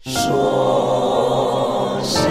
说声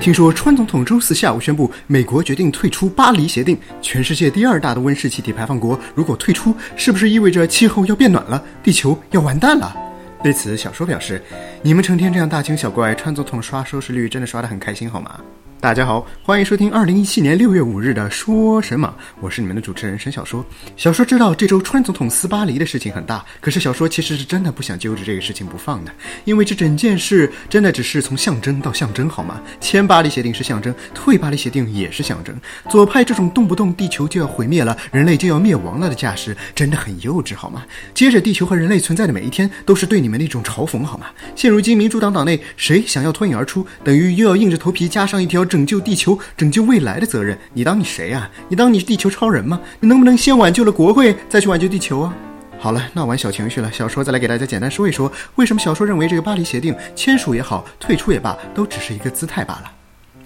听说川总统周四下午宣布，美国决定退出巴黎协定。全世界第二大的温室气体排放国，如果退出，是不是意味着气候要变暖了，地球要完蛋了？对此，小说表示：“你们成天这样大惊小怪，川总统刷收视率真的刷得很开心，好吗？”大家好，欢迎收听二零一七年六月五日的说什么？我是你们的主持人沈小说。小说知道这周川总统撕巴黎的事情很大，可是小说其实是真的不想揪着这个事情不放的，因为这整件事真的只是从象征到象征，好吗？签巴黎协定是象征，退巴黎协定也是象征。左派这种动不动地球就要毁灭了，人类就要灭亡了的架势，真的很幼稚，好吗？接着，地球和人类存在的每一天都是对你们的一种嘲讽，好吗？现如今民主党党内谁想要脱颖而出，等于又要硬着头皮加上一条。拯救地球、拯救未来的责任，你当你谁啊？你当你是地球超人吗？你能不能先挽救了国会，再去挽救地球啊？好了，闹完小情绪了，小说再来给大家简单说一说，为什么小说认为这个巴黎协定签署也好，退出也罢，都只是一个姿态罢了。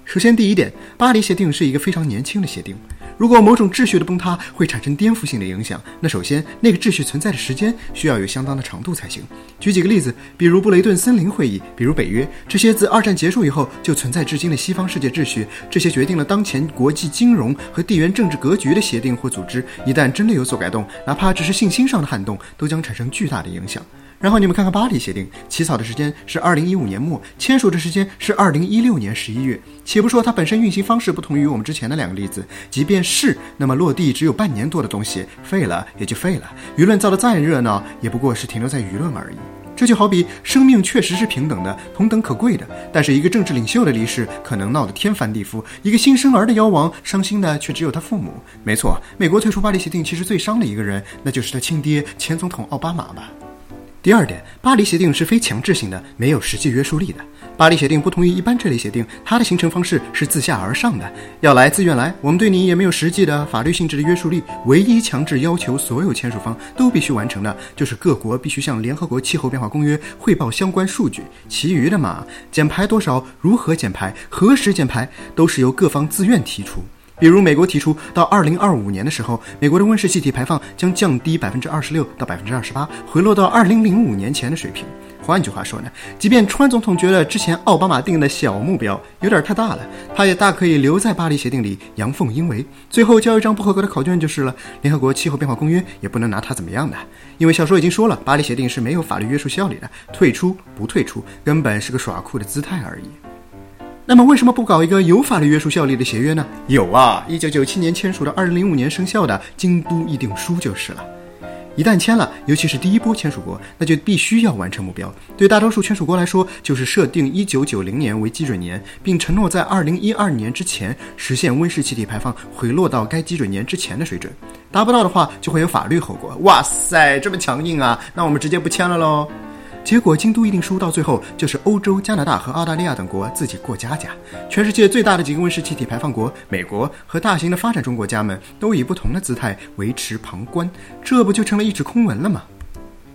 首先，第一点，巴黎协定是一个非常年轻的协定。如果某种秩序的崩塌会产生颠覆性的影响，那首先那个秩序存在的时间需要有相当的长度才行。举几个例子，比如布雷顿森林会议，比如北约，这些自二战结束以后就存在至今的西方世界秩序，这些决定了当前国际金融和地缘政治格局的协定或组织，一旦真的有所改动，哪怕只是信心上的撼动，都将产生巨大的影响。然后你们看看巴黎协定起草的时间是二零一五年末，签署的时间是二零一六年十一月。且不说它本身运行方式不同于我们之前的两个例子，即便是那么落地只有半年多的东西，废了也就废了。舆论造得再热闹，也不过是停留在舆论而已。这就好比生命确实是平等的、同等可贵的，但是一个政治领袖的离世可能闹得天翻地覆，一个新生儿的夭亡，伤心的却只有他父母。没错，美国退出巴黎协定，其实最伤的一个人，那就是他亲爹前总统奥巴马吧。第二点，巴黎协定是非强制性的，没有实际约束力的。巴黎协定不同于一般这类协定，它的形成方式是自下而上的，要来自愿来。我们对你也没有实际的法律性质的约束力，唯一强制要求所有签署方都必须完成的，就是各国必须向联合国气候变化公约汇报相关数据。其余的嘛，减排多少，如何减排，何时减排，都是由各方自愿提出。比如，美国提出到二零二五年的时候，美国的温室气体排放将降低百分之二十六到百分之二十八，回落到二零零五年前的水平。换句话说呢，即便川总统觉得之前奥巴马定的小目标有点太大了，他也大可以留在巴黎协定里阳奉阴违，最后交一张不合格的考卷就是了。联合国气候变化公约也不能拿他怎么样的，因为小说已经说了，巴黎协定是没有法律约束效力的，退出不退出，根本是个耍酷的姿态而已。那么为什么不搞一个有法律约束效力的协约呢？有啊，一九九七年签署的，二零零五年生效的《京都议定书》就是了。一旦签了，尤其是第一波签署国，那就必须要完成目标。对大多数签署国来说，就是设定一九九零年为基准年，并承诺在二零一二年之前实现温室气体排放回落到该基准年之前的水准。达不到的话，就会有法律后果。哇塞，这么强硬啊！那我们直接不签了喽。结果，京都议定书到最后就是欧洲、加拿大和澳大利亚等国自己过家家。全世界最大的几个温室气体排放国，美国和大型的发展中国家们都以不同的姿态维持旁观，这不就成了一纸空文了吗？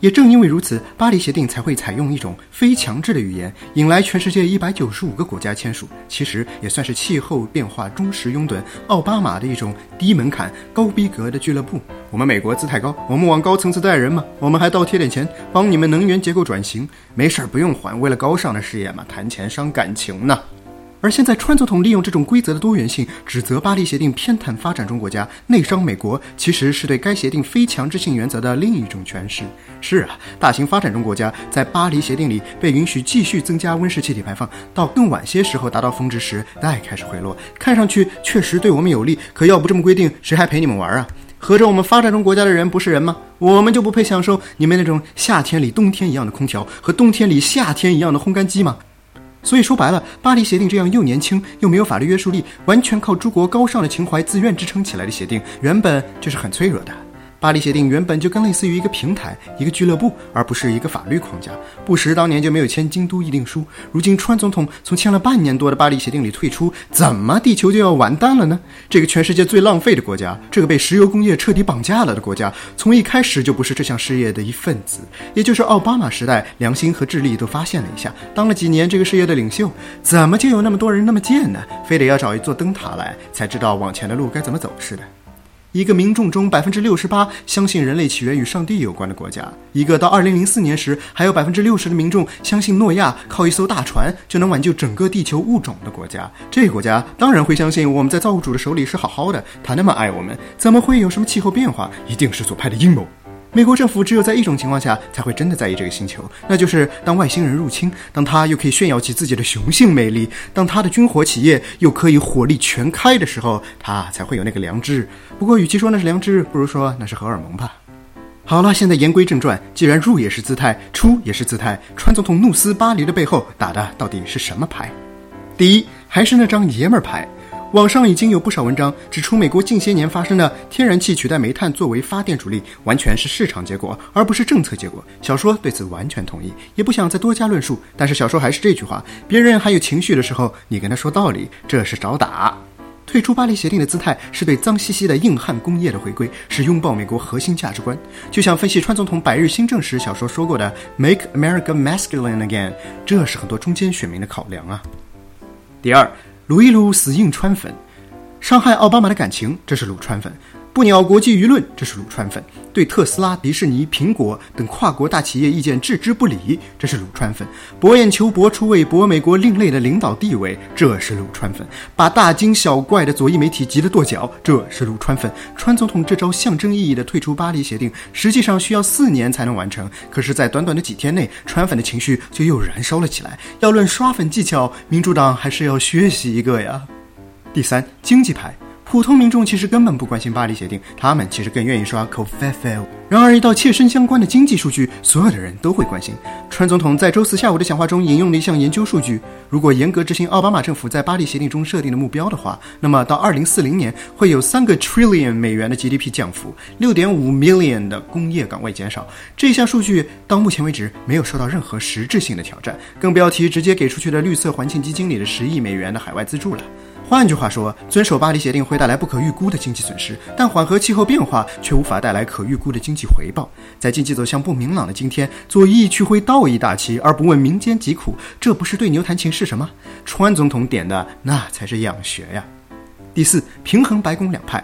也正因为如此，巴黎协定才会采用一种非强制的语言，引来全世界一百九十五个国家签署。其实也算是气候变化忠实拥趸奥巴马的一种低门槛、高逼格的俱乐部。我们美国姿态高，我们往高层次带人嘛，我们还倒贴点钱帮你们能源结构转型，没事儿不用还，为了高尚的事业嘛，谈钱伤感情呢。而现在，川总统利用这种规则的多元性，指责巴黎协定偏袒发展中国家、内伤美国，其实是对该协定非强制性原则的另一种诠释。是啊，大型发展中国家在巴黎协定里被允许继续增加温室气体排放，到更晚些时候达到峰值时再开始回落，看上去确实对我们有利。可要不这么规定，谁还陪你们玩啊？合着我们发展中国家的人不是人吗？我们就不配享受你们那种夏天里冬天一样的空调和冬天里夏天一样的烘干机吗？所以说白了，巴黎协定这样又年轻又没有法律约束力，完全靠诸国高尚的情怀自愿支撑起来的协定，原本就是很脆弱的。巴黎协定原本就更类似于一个平台、一个俱乐部，而不是一个法律框架。布什当年就没有签京都议定书，如今川总统从签了半年多的巴黎协定里退出，怎么地球就要完蛋了呢？这个全世界最浪费的国家，这个被石油工业彻底绑架了的国家，从一开始就不是这项事业的一份子。也就是奥巴马时代，良心和智力都发现了一下，当了几年这个事业的领袖，怎么就有那么多人那么贱呢？非得要找一座灯塔来，才知道往前的路该怎么走似的。一个民众中百分之六十八相信人类起源与上帝有关的国家，一个到二零零四年时还有百分之六十的民众相信诺亚靠一艘大船就能挽救整个地球物种的国家，这个国家当然会相信我们在造物主的手里是好好的，他那么爱我们，怎么会有什么气候变化？一定是左派的阴谋。美国政府只有在一种情况下才会真的在意这个星球，那就是当外星人入侵，当他又可以炫耀起自己的雄性魅力，当他的军火企业又可以火力全开的时候，他才会有那个良知。不过，与其说那是良知，不如说那是荷尔蒙吧。好了，现在言归正传，既然入也是姿态，出也是姿态，川总统怒撕巴黎的背后打的到底是什么牌？第一，还是那张爷们儿牌。网上已经有不少文章指出，美国近些年发生的天然气取代煤炭作为发电主力，完全是市场结果，而不是政策结果。小说对此完全同意，也不想再多加论述。但是小说还是这句话：别人还有情绪的时候，你跟他说道理，这是找打。退出巴黎协定的姿态是对脏兮兮的硬汉工业的回归，是拥抱美国核心价值观。就像分析川总统百日新政时小说说过的 “Make America Masculine Again”，这是很多中间选民的考量啊。第二。撸一撸死硬川粉，伤害奥巴马的感情，这是撸川粉；不鸟国际舆论，这是撸川粉；对特斯拉、迪士尼、苹果等跨国大企业意见置之不理，这是撸川粉；博眼球博出位博美国另类的领导地位，这是撸川粉；把大惊小怪的左翼媒体急得跺脚，这是撸川粉。川总统这招象征意义的退出巴黎协定，实际上需要四年才能完成，可是，在短短的几天内，川粉的情绪就又燃烧了起来。要论刷粉技巧，民主党还是要学习一个呀。第三，经济牌。普通民众其实根本不关心巴黎协定，他们其实更愿意刷 c o f e f l 然而，一到切身相关的经济数据，所有的人都会关心。川总统在周四下午的讲话中引用了一项研究数据：如果严格执行奥巴马政府在巴黎协定中设定的目标的话，那么到2040年会有三个 trillion 美元的 GDP 降幅，6.5 million 的工业岗位减少。这项数据到目前为止没有受到任何实质性的挑战，更不要提直接给出去的绿色环境基金里的十亿美元的海外资助了。换句话说，遵守巴黎协定会带来不可预估的经济损失，但缓和气候变化却无法带来可预估的经济回报。在经济走向不明朗的今天，左翼去挥道义大旗而不问民间疾苦，这不是对牛弹琴是什么？川总统点的那才是养学呀。第四，平衡白宫两派。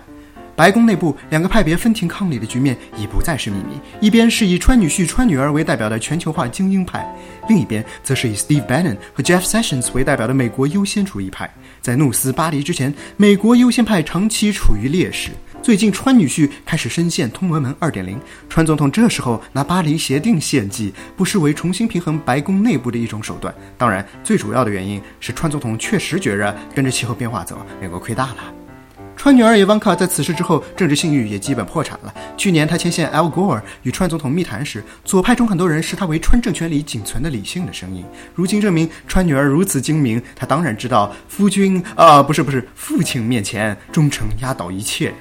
白宫内部两个派别分庭抗礼的局面已不再是秘密，一边是以川女婿、川女儿为代表的全球化精英派，另一边则是以 Steve Bannon 和 Jeff Sessions 为代表的美国优先主义派。在怒撕巴黎之前，美国优先派长期处于劣势。最近，川女婿开始深陷通俄门2.0，川总统这时候拿巴黎协定献计，不失为重新平衡白宫内部的一种手段。当然，最主要的原因是川总统确实觉着跟着气候变化走，美国亏大了。川女儿伊万卡在此事之后，政治信誉也基本破产了。去年，她牵线 Al Gore 与川总统密谈时，左派中很多人视她为川政权里仅存的理性的声音。如今证明，川女儿如此精明，她当然知道夫君啊，不是不是，父亲面前忠诚压倒一切呀。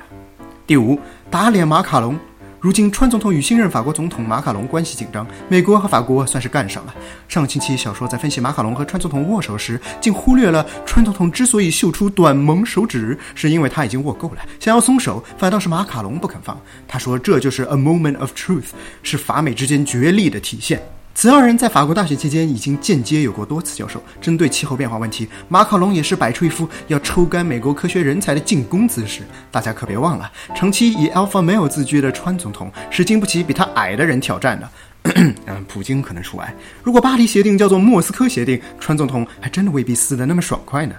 第五，打脸马卡龙。如今，川总统与新任法国总统马卡龙关系紧张，美国和法国算是干上了。上个星期，小说在分析马卡龙和川总统握手时，竟忽略了川总统之所以秀出短萌手指，是因为他已经握够了，想要松手，反倒是马卡龙不肯放。他说：“这就是 a moment of truth，是法美之间决力的体现。”此二人在法国大选期间已经间接有过多次交手，针对气候变化问题，马卡龙也是摆出一副要抽干美国科学人才的进攻姿势。大家可别忘了，长期以 alpha male 自居的川总统是经不起比他矮的人挑战的。嗯，普京可能除外。如果巴黎协定叫做莫斯科协定，川总统还真的未必撕得那么爽快呢。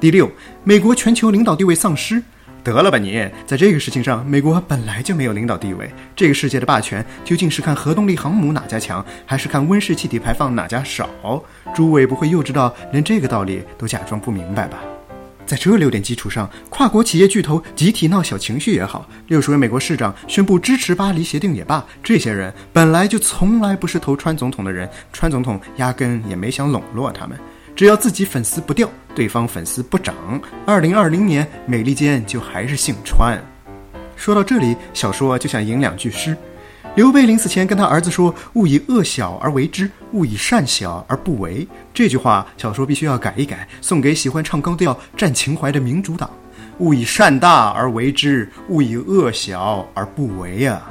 第六，美国全球领导地位丧失。得了吧你！在这个事情上，美国本来就没有领导地位。这个世界的霸权究竟是看核动力航母哪家强，还是看温室气体排放哪家少？诸位不会幼稚到连这个道理都假装不明白吧？在这六点基础上，跨国企业巨头集体闹小情绪也好，六十位美国市长宣布支持巴黎协定也罢，这些人本来就从来不是投川总统的人，川总统压根也没想笼络他们。只要自己粉丝不掉，对方粉丝不涨，二零二零年美利坚就还是姓川。说到这里，小说就想吟两句诗。刘备临死前跟他儿子说：“勿以恶小而为之，勿以善小而不为。”这句话，小说必须要改一改，送给喜欢唱高调、占情怀的民主党。勿以善大而为之，勿以恶小而不为啊！